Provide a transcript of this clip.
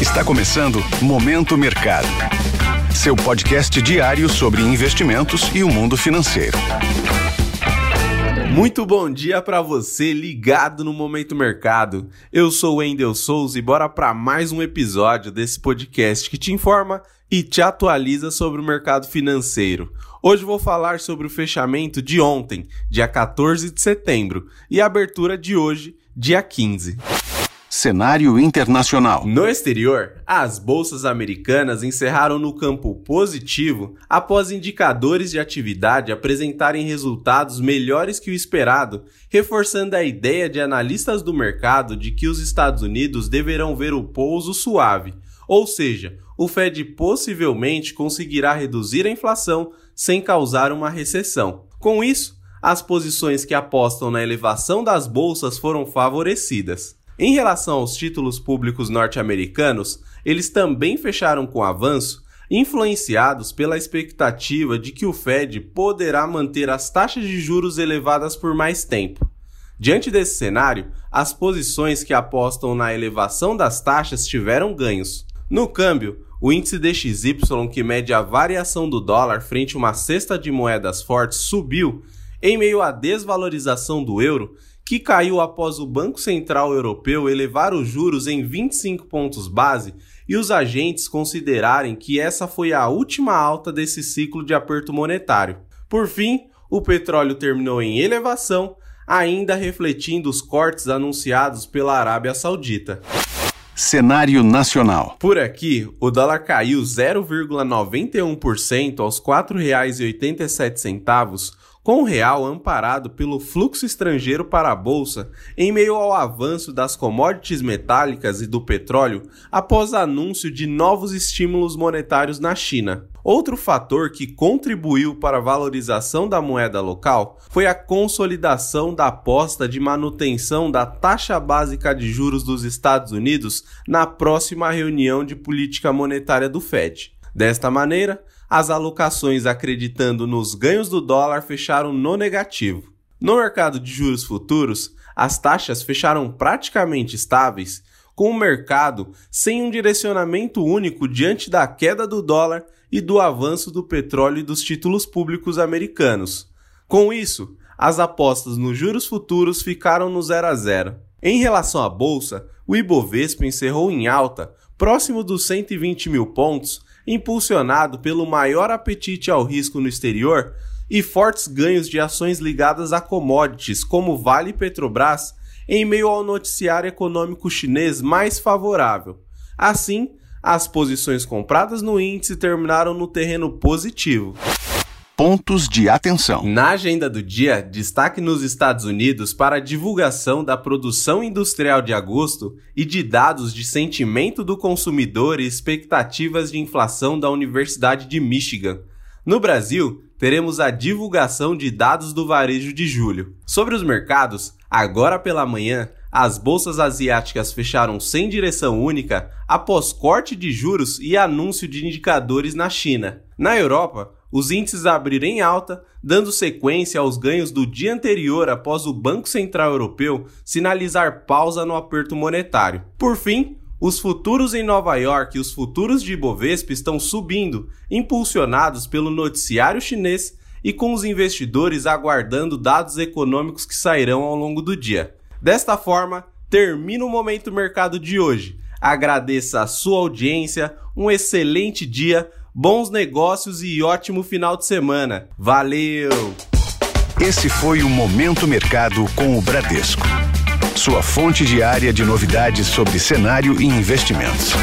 Está começando Momento Mercado. Seu podcast diário sobre investimentos e o mundo financeiro. Muito bom dia para você ligado no Momento Mercado. Eu sou Wendel Souza e bora para mais um episódio desse podcast que te informa e te atualiza sobre o mercado financeiro. Hoje vou falar sobre o fechamento de ontem, dia 14 de setembro, e a abertura de hoje, dia 15. Cenário internacional. No exterior, as bolsas americanas encerraram no campo positivo após indicadores de atividade apresentarem resultados melhores que o esperado, reforçando a ideia de analistas do mercado de que os Estados Unidos deverão ver o pouso suave, ou seja, o Fed possivelmente conseguirá reduzir a inflação sem causar uma recessão. Com isso, as posições que apostam na elevação das bolsas foram favorecidas. Em relação aos títulos públicos norte-americanos, eles também fecharam com avanço, influenciados pela expectativa de que o Fed poderá manter as taxas de juros elevadas por mais tempo. Diante desse cenário, as posições que apostam na elevação das taxas tiveram ganhos. No câmbio, o índice DXY, que mede a variação do dólar frente a uma cesta de moedas fortes, subiu em meio à desvalorização do euro que caiu após o Banco Central Europeu elevar os juros em 25 pontos base e os agentes considerarem que essa foi a última alta desse ciclo de aperto monetário. Por fim, o petróleo terminou em elevação, ainda refletindo os cortes anunciados pela Arábia Saudita. Cenário nacional. Por aqui, o dólar caiu 0,91% aos R$ 4,87 com o real amparado pelo fluxo estrangeiro para a bolsa em meio ao avanço das commodities metálicas e do petróleo após anúncio de novos estímulos monetários na China. Outro fator que contribuiu para a valorização da moeda local foi a consolidação da aposta de manutenção da taxa básica de juros dos Estados Unidos na próxima reunião de política monetária do Fed. Desta maneira, as alocações acreditando nos ganhos do dólar fecharam no negativo. No mercado de juros futuros, as taxas fecharam praticamente estáveis, com o mercado sem um direcionamento único diante da queda do dólar e do avanço do petróleo e dos títulos públicos americanos. Com isso, as apostas nos juros futuros ficaram no 0 a 0. Em relação à bolsa, o Ibovespa encerrou em alta, próximo dos 120 mil pontos, impulsionado pelo maior apetite ao risco no exterior e fortes ganhos de ações ligadas a commodities como Vale e Petrobras, em meio ao noticiário econômico chinês mais favorável. Assim, as posições compradas no índice terminaram no terreno positivo pontos de atenção. Na agenda do dia, destaque nos Estados Unidos para a divulgação da produção industrial de agosto e de dados de sentimento do consumidor e expectativas de inflação da Universidade de Michigan. No Brasil, teremos a divulgação de dados do varejo de julho. Sobre os mercados, agora pela manhã, as bolsas asiáticas fecharam sem direção única após corte de juros e anúncio de indicadores na China. Na Europa, os índices abriram em alta, dando sequência aos ganhos do dia anterior após o Banco Central Europeu sinalizar pausa no aperto monetário. Por fim, os futuros em Nova York e os futuros de Ibovespa estão subindo, impulsionados pelo noticiário chinês e com os investidores aguardando dados econômicos que sairão ao longo do dia. Desta forma, termina o Momento Mercado de hoje. Agradeça a sua audiência, um excelente dia bons negócios e ótimo final de semana. Valeu! Esse foi o Momento Mercado com o Bradesco. Sua fonte diária de novidades sobre cenário e investimentos.